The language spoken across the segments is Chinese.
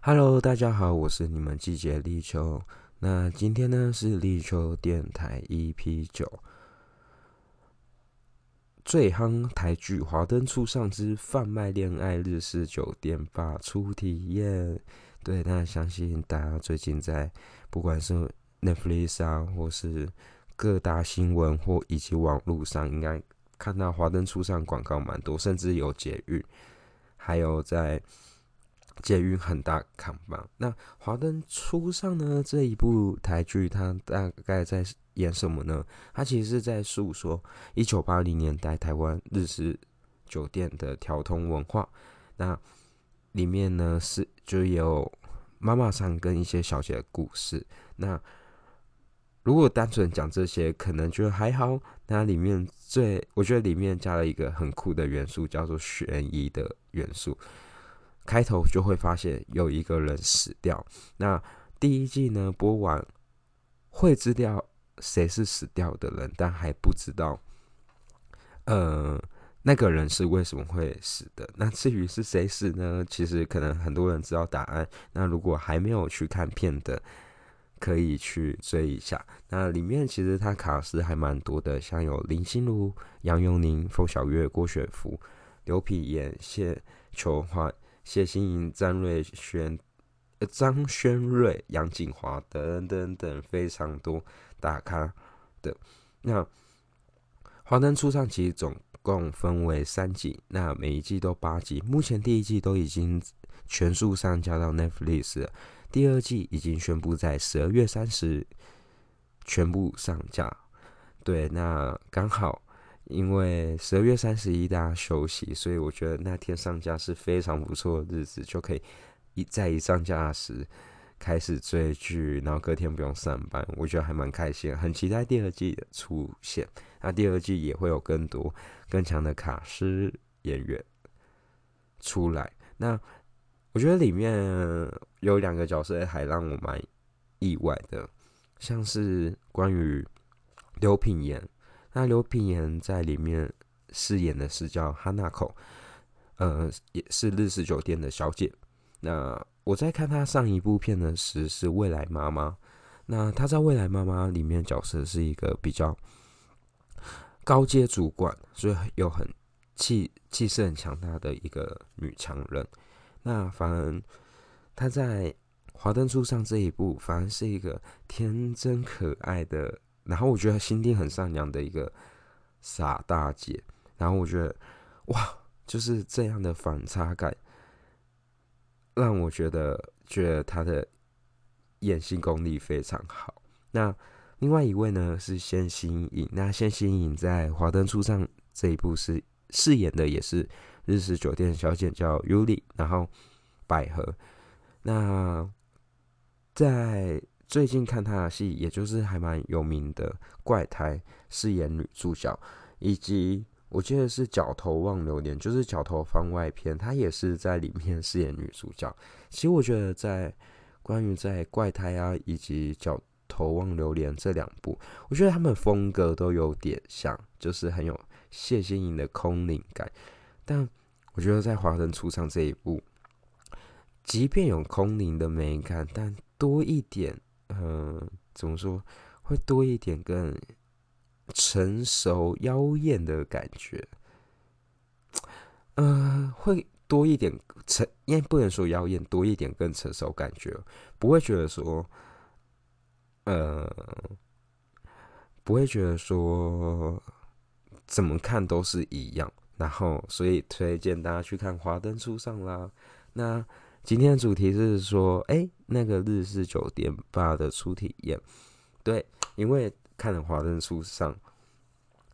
Hello，大家好，我是你们季节立秋。那今天呢是立秋电台 EP 九最夯台剧《华灯初上之贩卖恋爱日式酒店吧初体验》。对，那相信大家最近在不管是 Netflix 啊，或是各大新闻或以及网络上，应该看到《华灯初上》广告蛮多，甚至有捷运，还有在。捷运很大看板。那《华灯初上》呢？这一部台剧，它大概在演什么呢？它其实是在诉说一九八零年代台湾日式酒店的调通文化。那里面呢是就有妈妈上跟一些小姐的故事。那如果单纯讲这些，可能觉得还好。那里面最我觉得里面加了一个很酷的元素，叫做悬疑的元素。开头就会发现有一个人死掉。那第一季呢播完会知道谁是死掉的人，但还不知道，呃，那个人是为什么会死的。那至于是谁死呢？其实可能很多人知道答案。那如果还没有去看片的，可以去追一下。那里面其实他卡斯还蛮多的，像有林心如、杨佑宁、冯小月、郭雪芙、刘品言、谢秋华。谢欣颖、张瑞轩、呃张轩瑞、杨景华等等等非常多大咖的。那《华灯初上》其实总共分为三季，那每一季都八集。目前第一季都已经全数上架到 Netflix，第二季已经宣布在十二月三十全部上架。对，那刚好。因为十二月三十一大家休息，所以我觉得那天上架是非常不错的日子，就可以一在一上架时开始追剧，然后隔天不用上班，我觉得还蛮开心，很期待第二季的出现。那第二季也会有更多更强的卡司演员出来。那我觉得里面有两个角色还让我蛮意外的，像是关于刘品言。那刘品言在里面饰演的是叫哈娜口，呃，也是日式酒店的小姐。那我在看她上一部片的时是《未来妈妈》，那她在《未来妈妈》里面角色是一个比较高阶主管，所以有很气气势很强大的一个女强人。那反而她在《华灯初上》这一部，反而是一个天真可爱的。然后我觉得心地很善良的一个傻大姐，然后我觉得哇，就是这样的反差感，让我觉得觉得她的演戏功力非常好。那另外一位呢是谢欣颖，那谢欣颖在《华灯初上》这一部是饰演的也是日式酒店小姐，叫 Yuli，然后百合。那在最近看他的戏，也就是还蛮有名的《怪胎》，饰演女主角，以及我记得是《角头望流连》，就是《角头番外篇》，他也是在里面饰演女主角。其实我觉得，在关于在《怪胎》啊，以及《角头望流连》这两部，我觉得他们风格都有点像，就是很有谢欣颖的空灵感。但我觉得在《华灯初上》这一部，即便有空灵的美感，但多一点。嗯，怎么说？会多一点更成熟妖艳的感觉。嗯，会多一点成，因为不能说妖艳，多一点更成熟感觉，不会觉得说，呃，不会觉得说怎么看都是一样。然后，所以推荐大家去看《华灯初上》啦。那。今天的主题是说，哎，那个日式酒店吧的初体验，对，因为看了《华灯初上》，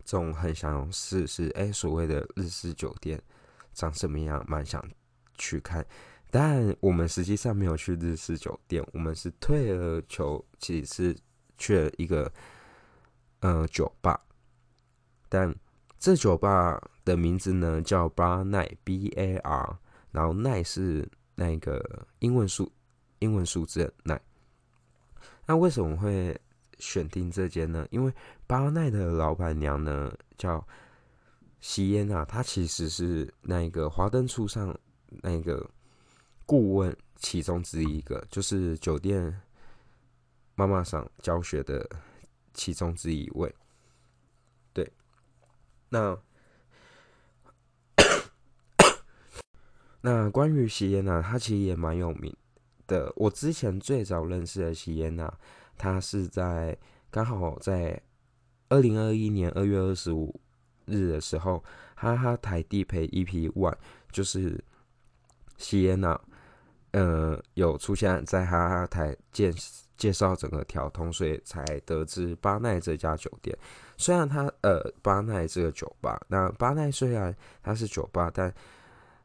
总很想试试，哎，所谓的日式酒店长什么样，蛮想去看。但我们实际上没有去日式酒店，我们是退而求其次去了一个呃酒吧，但这酒吧的名字呢叫 Bar Night，B A R，然后 Night 是。那个英文数英文数字奈，那为什么会选定这间呢？因为巴奈的老板娘呢叫席烟啊，她其实是那个华灯初上那个顾问其中之一个，就是酒店妈妈桑教学的其中之一位。对，那那关于席耶娜，她其实也蛮有名的。我之前最早认识的席耶娜，她是在刚好在二零二一年二月二十五日的时候，哈哈台地陪 EP One，就是席耶娜。呃，有出现在哈哈台介介绍整个调通，所以才得知巴奈这家酒店。虽然它呃巴奈这个酒吧，那巴奈虽然它是酒吧，但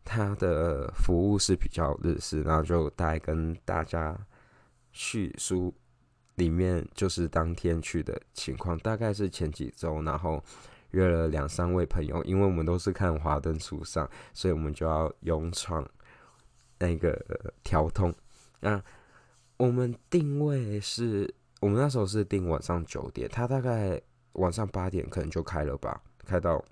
它的服务是比较日式。然后就大概跟大家叙述里面就是当天去的情况，大概是前几周，然后约了两三位朋友，因为我们都是看《华灯初上》，所以我们就要勇闯。那个调通，那我们定位是，我们那时候是定晚上九点，他大概晚上八点可能就开了吧，开到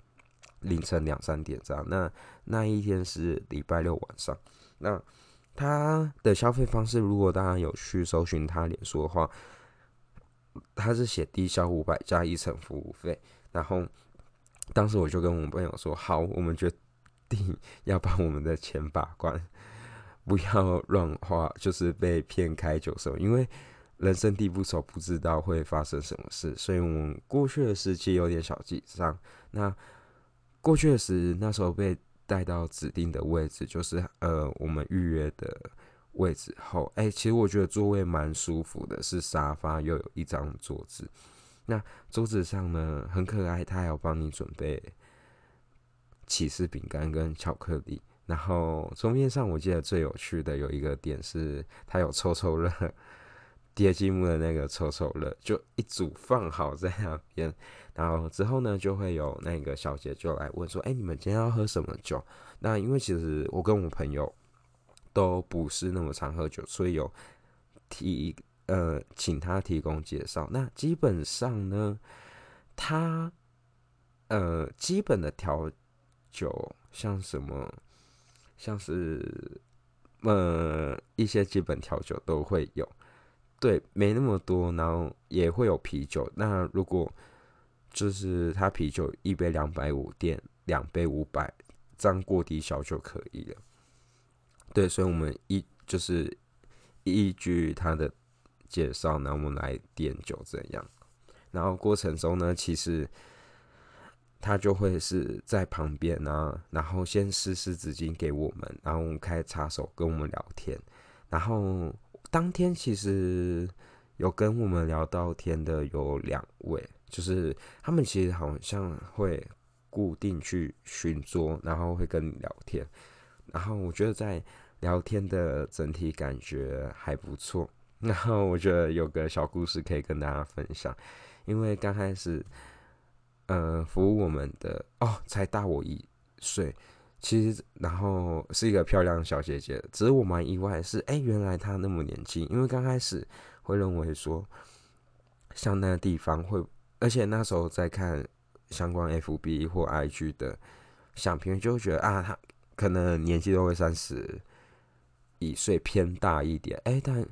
凌晨两三点这样。那那一天是礼拜六晚上，那他的消费方式，如果大家有去搜寻他脸书的话，他是写低消五百加一层服务费。然后当时我就跟我们朋友说，好，我们决定 要把我们的钱把关。不要乱花，就是被骗开酒手，因为人生地不熟，不知道会发生什么事，所以我们过去的时期有点小紧张。那过去的时，那时候被带到指定的位置，就是呃我们预约的位置后，哎，其实我觉得座位蛮舒服的，是沙发又有一张桌子。那桌子上呢很可爱，他还要帮你准备起司饼干跟巧克力。然后桌面上，我记得最有趣的有一个点是，它有抽抽乐，叠积木的那个抽抽乐，就一组放好在那边。然后之后呢，就会有那个小姐就来问说：“哎，你们今天要喝什么酒？”那因为其实我跟我朋友都不是那么常喝酒，所以有提呃请他提供介绍。那基本上呢，他呃基本的调酒像什么？像是，呃，一些基本调酒都会有，对，没那么多，然后也会有啤酒。那如果就是他啤酒一杯两百五，点两杯五百，这样过低消就可以了。对，所以我们依就是依据他的介绍，那我们来点酒这样？然后过程中呢，其实。他就会是在旁边啊，然后先湿湿纸巾给我们，然后我们开插手跟我们聊天。然后当天其实有跟我们聊到天的有两位，就是他们其实好像会固定去巡桌，然后会跟你聊天。然后我觉得在聊天的整体感觉还不错。然后我觉得有个小故事可以跟大家分享，因为刚开始。呃，服务我们的哦，才大我一岁，其实然后是一个漂亮小姐姐，只是我蛮意外是，哎，原来她那么年轻，因为刚开始会认为说，像那个地方会，而且那时候在看相关 FB 或 IG 的相片，就会觉得啊，她可能年纪都会三十一岁偏大一点，哎，但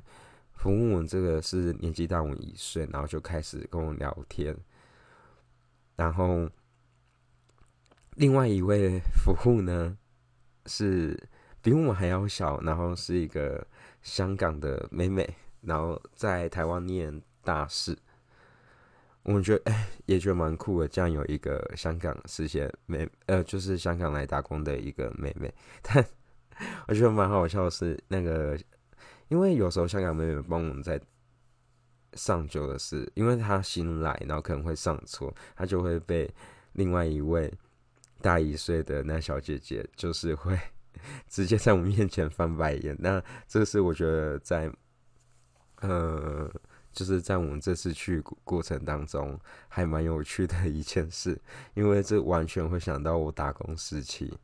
服务我们这个是年纪大我一岁，然后就开始跟我聊天。然后，另外一位服务呢，是比我们还要小，然后是一个香港的妹妹，然后在台湾念大四。我们觉得哎，也觉得蛮酷的，这样有一个香港实习妹，呃，就是香港来打工的一个妹妹。但 我觉得蛮好笑的是，那个因为有时候香港妹妹帮我们在。上酒的事，因为她新来，然后可能会上错，她就会被另外一位大一岁的那小姐姐，就是会 直接在我面前翻白眼。那这是我觉得在，呃，就是在我们这次去过程当中还蛮有趣的一件事，因为这完全会想到我打工时期，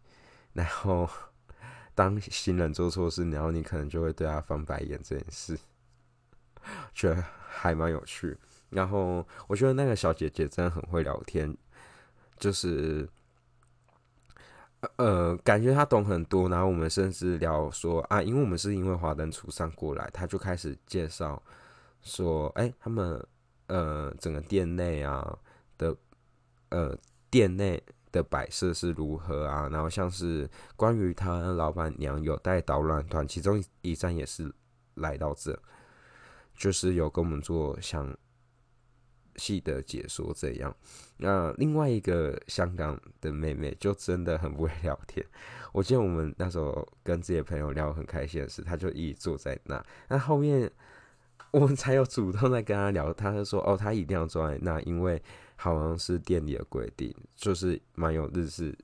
然后 当新人做错事，然后你可能就会对他翻白眼这件事，觉得。还蛮有趣，然后我觉得那个小姐姐真的很会聊天，就是呃，感觉他懂很多。然后我们甚至聊说啊，因为我们是因为华灯初上过来，他就开始介绍说，哎，他们呃整个店内啊的呃店内的摆设是如何啊？然后像是关于他老板娘有带导览团，其中一站也是来到这，就是有跟我们做详细的解说这样。那另外一个香港的妹妹就真的很不会聊天。我记得我们那时候跟这些朋友聊很开心的事，她就一直坐在那。那后面我们才有主动在跟她聊，她就说：“哦，她一定要坐在那，因为好像是店里的规定，就是蛮有日式，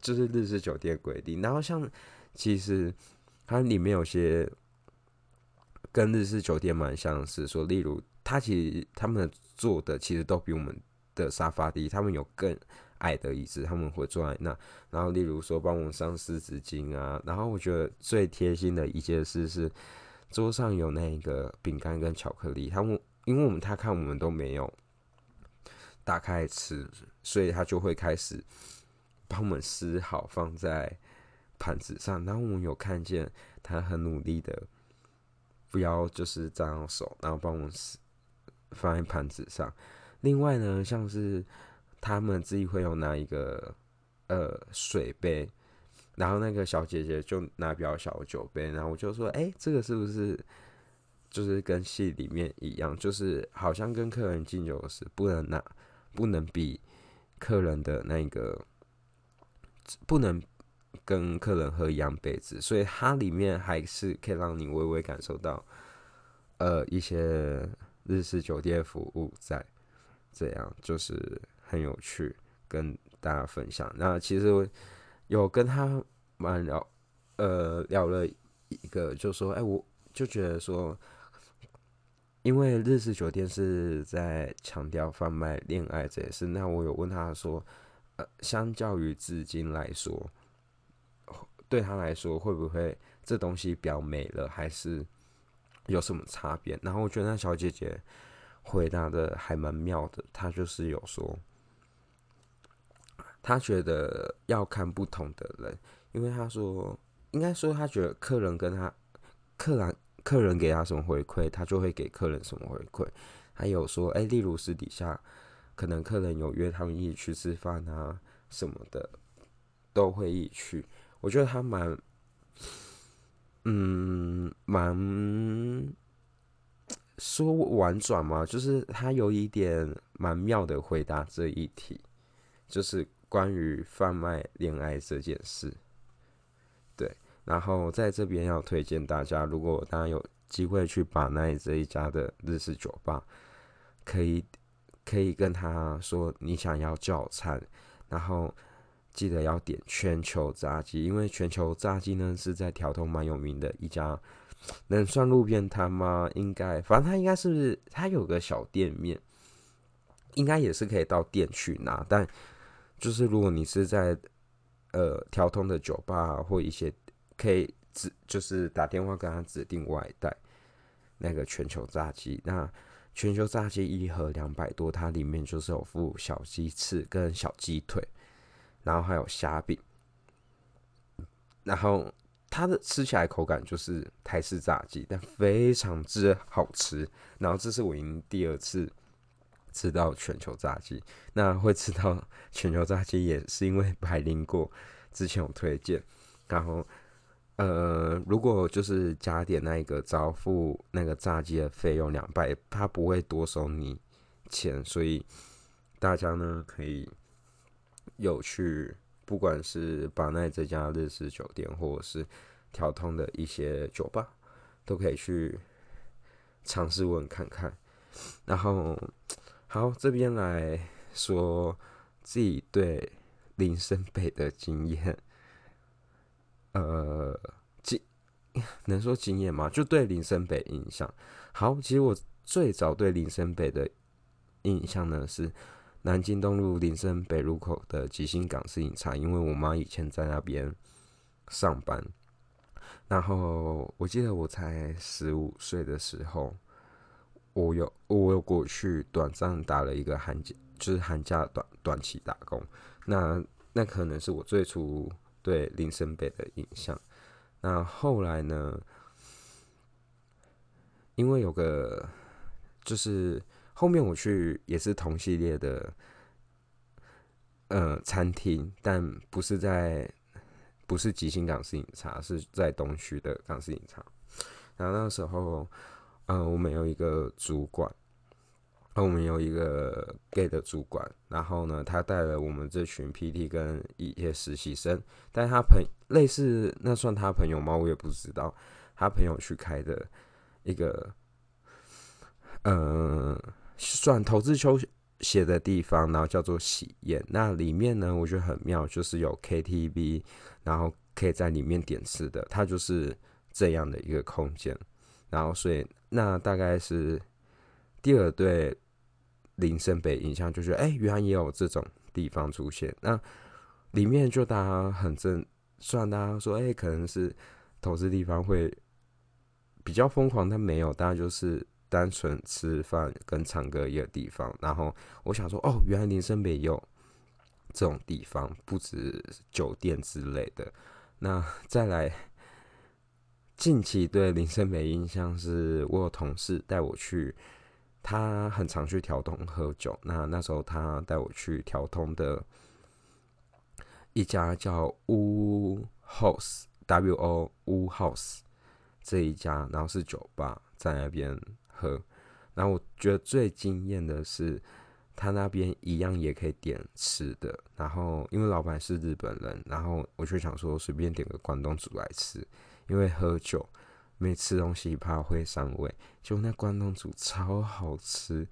就是日式酒店规定。然后像其实它里面有些跟日式酒店蛮相似，说例如他其实他们坐的其实都比我们。”的沙发低，他们有更矮的椅子，他们会坐在那。然后，例如说帮我们上湿纸巾啊。然后，我觉得最贴心的一件事是，桌上有那个饼干跟巧克力。他们因为我们他看我们都没有打开吃，所以他就会开始帮我们撕好放在盘子上。然后我们有看见他很努力的，不要就是这样手，然后帮我们撕放在盘子上。另外呢，像是他们自己会有拿一个呃水杯，然后那个小姐姐就拿比较小的酒杯，然后我就说，哎，这个是不是就是跟戏里面一样，就是好像跟客人敬酒时不能拿，不能比客人的那个不能跟客人喝一样杯子，所以它里面还是可以让你微微感受到呃一些日式酒店服务在。这样就是很有趣，跟大家分享。那其实有跟他蛮聊，呃，聊了一个，就说，哎，我就觉得说，因为日式酒店是在强调贩卖恋爱这件事。那我有问他说，呃，相较于至今来说，对他来说会不会这东西比较美了，还是有什么差别？然后我觉得那小姐姐。回答的还蛮妙的，她就是有说，她觉得要看不同的人，因为她说，应该说她觉得客人跟她，客人客人给她什么回馈，她就会给客人什么回馈。还有说，哎，例如私底下，可能客人有约他们一起去吃饭啊什么的，都会一起去。我觉得他蛮，嗯，蛮。说婉转嘛，就是他有一点蛮妙的回答这一题，就是关于贩卖恋爱这件事。对，然后在这边要推荐大家，如果大家有机会去把那这一家的日式酒吧，可以可以跟他说你想要叫餐，然后记得要点全球炸鸡，因为全球炸鸡呢是在条通蛮有名的一家。能算路边摊吗？应该，反正他应该是不是他有个小店面，应该也是可以到店去拿。但就是如果你是在呃调通的酒吧或一些可以指，就是打电话跟他指定外带那个全球炸鸡。那全球炸鸡一盒两百多，它里面就是有附小鸡翅跟小鸡腿，然后还有虾饼，然后。它的吃起来口感就是台式炸鸡，但非常之好吃。然后这是我已经第二次吃到全球炸鸡。那会吃到全球炸鸡也是因为百灵过之前有推荐。然后呃，如果就是加点那一个招付那个炸鸡的费用两百，他不会多收你钱。所以大家呢可以有去。不管是巴奈这家日式酒店，或者是调通的一些酒吧，都可以去尝试问看看。然后，好，这边来说自己对林森北的经验，呃，经 能说经验吗？就对林森北印象。好，其实我最早对林森北的印象呢是。南京东路林森北路口的吉星港式饮茶，因为我妈以前在那边上班，然后我记得我才十五岁的时候，我有我有过去短暂打了一个寒假，就是寒假短短期打工。那那可能是我最初对林森北的印象。那后来呢？因为有个就是后面我去也是同系列的呃餐厅，但不是在不是吉星港式饮茶，是在东区的港式饮茶。然后那时候，呃，我们有一个主管，我们有一个 gay 的主管，然后呢，他带了我们这群 PT 跟一些实习生，但他朋类似那算他朋友吗？我也不知道，他朋友去开的。一个，呃，算投资球写的地方，然后叫做喜宴。那里面呢，我觉得很妙，就是有 KTV，然后可以在里面点吃的，它就是这样的一个空间。然后，所以那大概是第二对林森北印象，就觉得哎，原来也有这种地方出现。那里面就大家很正，虽然大家说哎，可能是投资地方会。比较疯狂，但没有，大家就是单纯吃饭跟唱歌一个地方。然后我想说，哦，原来林森北有这种地方，不止酒店之类的。那再来，近期对林森北印象是我有同事带我去，他很常去调通喝酒。那那时候他带我去调通的一家叫乌 House，W O 乌 House。这一家，然后是酒吧，在那边喝。然后我觉得最惊艳的是，他那边一样也可以点吃的。然后因为老板是日本人，然后我就想说随便点个关东煮来吃，因为喝酒没吃东西怕会伤胃。结果那关东煮超好吃，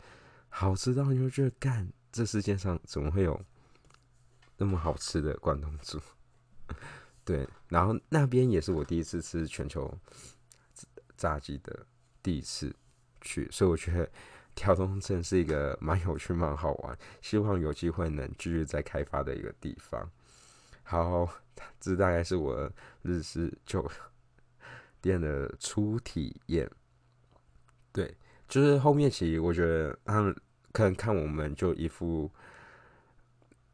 好吃到你就觉得干，这世界上怎么会有那么好吃的关东煮？对，然后那边也是我第一次吃全球。炸鸡的第一次去，所以我觉得跳东镇是一个蛮有趣、蛮好玩，希望有机会能继续再开发的一个地方。好，这大概是我日式酒店的初体验。对，就是后面其实我觉得他们可能看我们就一副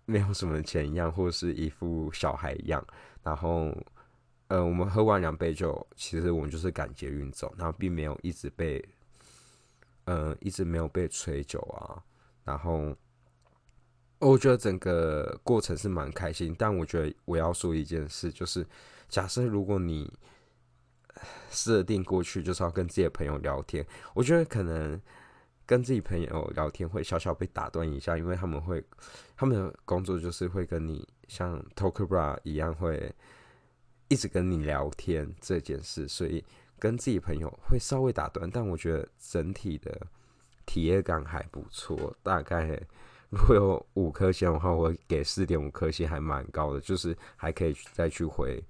没有什么钱一样，或者是一副小孩一样，然后。呃，我们喝完两杯酒，其实我们就是赶捷运走，然后并没有一直被，呃，一直没有被催酒啊。然后，我觉得整个过程是蛮开心。但我觉得我要说一件事，就是假设如果你设定过去就是要跟自己的朋友聊天，我觉得可能跟自己朋友聊天会小小被打断一下，因为他们会他们的工作就是会跟你像 talk bra 一样会。一直跟你聊天这件事，所以跟自己朋友会稍微打断，但我觉得整体的体验感还不错。大概如果有五颗星的话，我给四点五颗星，还蛮高的，就是还可以再去回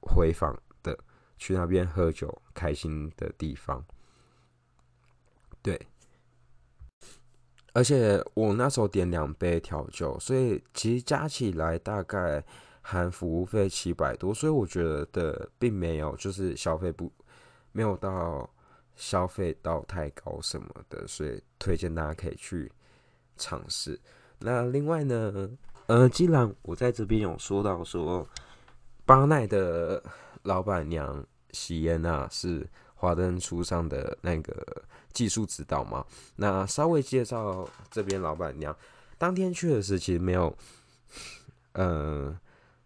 回访的，去那边喝酒开心的地方。对，而且我那时候点两杯调酒，所以其实加起来大概。含服务费七百多，所以我觉得的并没有就是消费不没有到消费到太高什么的，所以推荐大家可以去尝试。那另外呢，呃，既然我在这边有说到说巴奈的老板娘喜烟娜是华灯初上的那个技术指导嘛，那稍微介绍这边老板娘。当天去的时其实没有，嗯。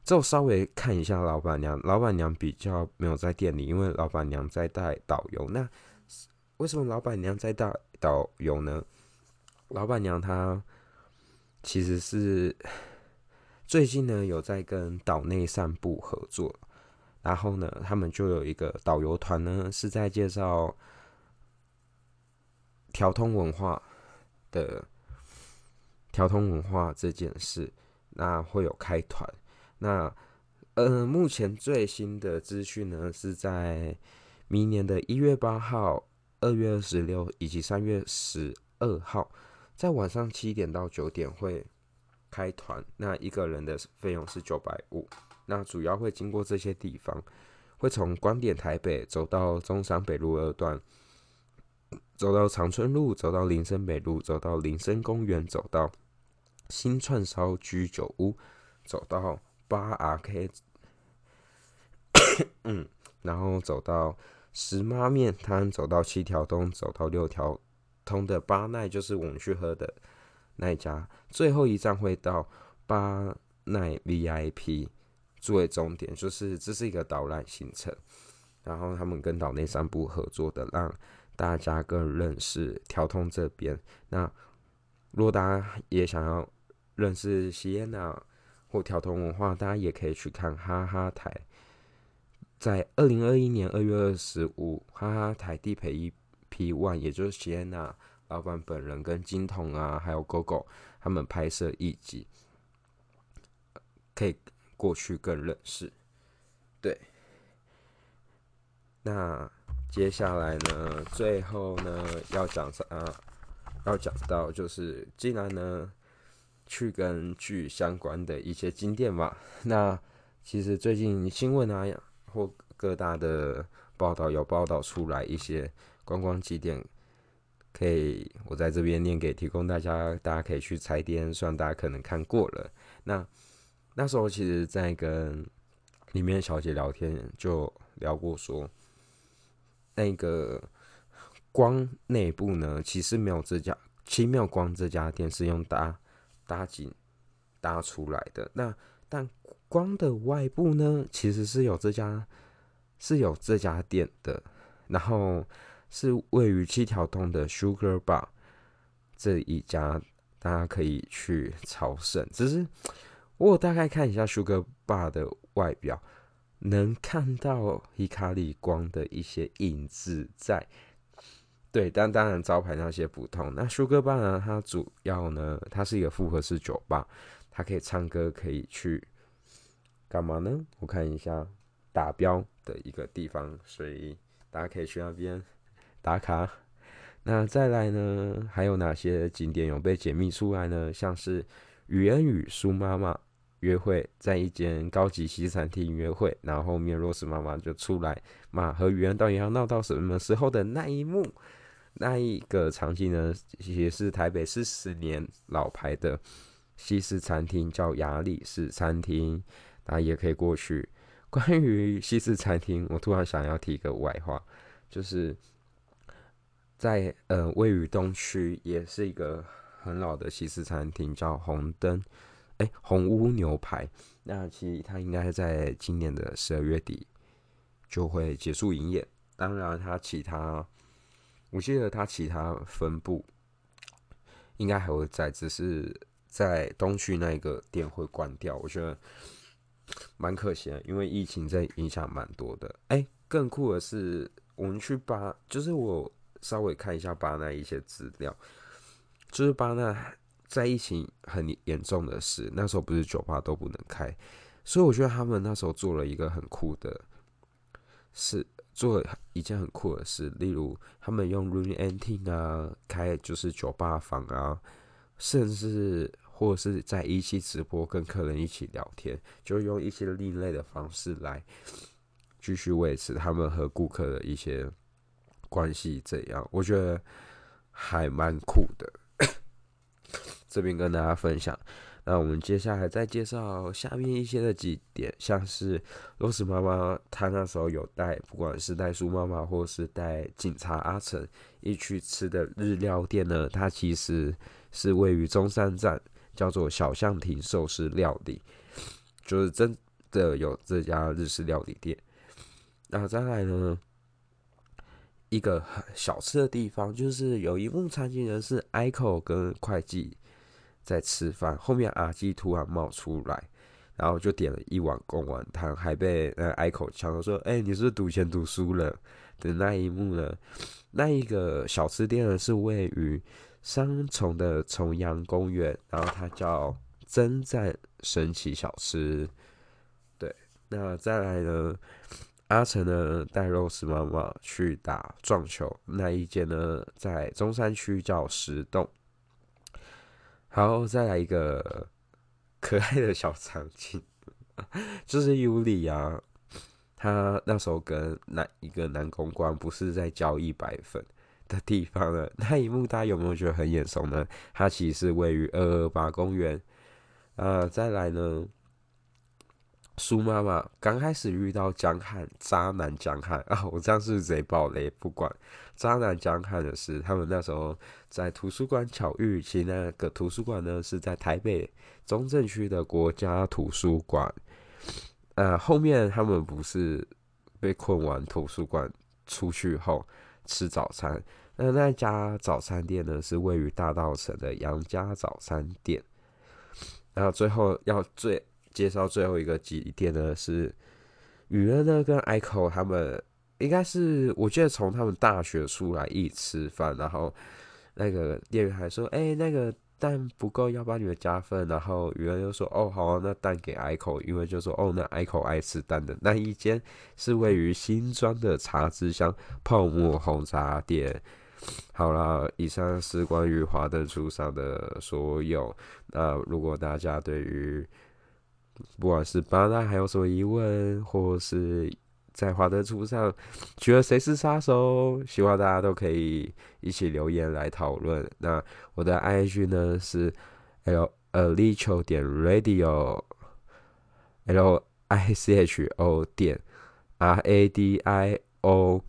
就稍微看一下老板娘，老板娘比较没有在店里，因为老板娘在带导游。那为什么老板娘在带导游呢？老板娘她其实是最近呢有在跟岛内散步合作，然后呢他们就有一个导游团呢是在介绍调通文化的调通文化这件事，那会有开团。那，呃，目前最新的资讯呢，是在明年的一月八号、二月二十六以及三月十二号，在晚上七点到九点会开团。那一个人的费用是九百五。那主要会经过这些地方，会从观点台北走到中山北路二段，走到长春路，走到林森北路，走到林森公园，走到新串烧居酒屋。走到八 R K，嗯，然后走到石妈面摊，走到七条通，走到六条通的八奈，就是我们去喝的那一家。最后一站会到八奈 V I P 作为终点，就是这是一个导览行程。然后他们跟岛内三部合作的，让大家更认识调通这边。那如果大家也想要认识西耶纳或调通文化，大家也可以去看哈哈台。在二零二一年二月二十五，哈哈台地陪一 P One，也就是谢娜老板本人跟金童啊，还有狗狗他们拍摄一集，可以过去更认识。对。那接下来呢？最后呢，要讲啥？要讲到就是，既然呢，去跟剧相关的一些景点嘛。那其实最近新闻啊，或各大的报道有报道出来一些观光景点，可以我在这边念给提供大家，大家可以去踩点。虽然大家可能看过了，那那时候其实，在跟里面小姐聊天，就聊过说。那个光内部呢，其实没有这家奇妙光这家店是用搭搭景搭出来的。那但光的外部呢，其实是有这家是有这家店的。然后是位于七条通的 Sugar Bar 这一家，大家可以去朝圣。只是我大概看一下 Sugar Bar 的外表。能看到伊卡里光的一些影子在，对，但当然招牌那些不同。那舒哥吧呢？它主要呢，它是一个复合式酒吧，它可以唱歌，可以去干嘛呢？我看一下打标的一个地方，所以大家可以去那边打卡。那再来呢，还有哪些景点有被解密出来呢？像是雨恩与苏妈妈。约会在一间高级西餐厅约会，然后后面罗斯妈妈就出来骂和语恩到底要闹到什么时候的那一幕，那一个场景呢，也是台北四十年老牌的西式餐厅，叫雅里式餐厅，大家也可以过去。关于西式餐厅，我突然想要提一个外话，就是在呃位于东区，也是一个很老的西式餐厅，叫红灯。哎，红屋牛排，那其实它应该在今年的十二月底就会结束营业。当然，它其他，我记得它其他分部应该还会在，只是在东区那一个店会关掉。我觉得蛮可惜的，因为疫情在影响蛮多的。哎，更酷的是，我们去巴，就是我稍微看一下巴那一些资料，就是巴那。在疫情很严重的事，那时候不是酒吧都不能开，所以我觉得他们那时候做了一个很酷的事，做一件很酷的事，例如他们用 room ending 啊，开就是酒吧房啊，甚至或者是在一期直播跟客人一起聊天，就用一些另类的方式来继续维持他们和顾客的一些关系，这样我觉得还蛮酷的。这边跟大家分享，那我们接下来再介绍下面一些的几点，像是罗斯妈妈她那时候有带，不管是带苏妈妈或是带警察阿成一起吃的日料店呢，它其实是位于中山站，叫做小象亭寿司料理，就是真的有这家日式料理店。那再来呢，一个小吃的地方，就是有一幕场景人是 ICO 跟会计。在吃饭，后面阿基突然冒出来，然后就点了一碗贡丸汤，还被呃挨口呛说：“哎，你是不是赌钱赌输了。”的那一幕呢？那一个小吃店呢是位于三重的重阳公园，然后它叫真赞神奇小吃。对，那再来呢？阿成呢带肉丝妈妈去打撞球，那一间呢在中山区叫石洞。然后再来一个可爱的小场景，就是尤里啊，他那时候跟男一个男公关不是在交一百分的地方了，那一幕大家有没有觉得很眼熟呢？它其实是位于二二八公园。呃，再来呢，苏妈妈刚开始遇到江汉渣男江汉啊，我这样是贼爆雷，不管渣男江汉的事，他们那时候在图书馆巧遇，其实那个图书馆呢是在台北中正区的国家图书馆。呃，后面他们不是被困完图书馆出去后吃早餐，那那家早餐店呢是位于大道城的杨家早餐店。然后最后要最。介绍最后一个几店呢，是雨恩呢跟 Echo 他们应该是我记得从他们大学出来一起吃饭，然后那个店员还说：“哎，那个蛋不够，要帮你们加份。”然后雨恩又说：“哦，好啊，那蛋给 Echo，因为就说哦，那 Echo 爱吃蛋的那一间是位于新庄的茶之乡泡沫红茶店。”好了，以上是关于华灯初上的所有。那如果大家对于不管是巴拉还有什么疑问，或是在华灯初上觉得谁是杀手，希望大家都可以一起留言来讨论。那我的 IG 呢是 L 呃立秋点 Radio L I C H O 点 R A D I O，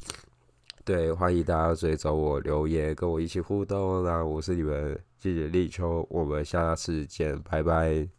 对，欢迎大家追踪我留言，跟我一起互动。那我是你们谢谢立秋，我们下次见，拜拜。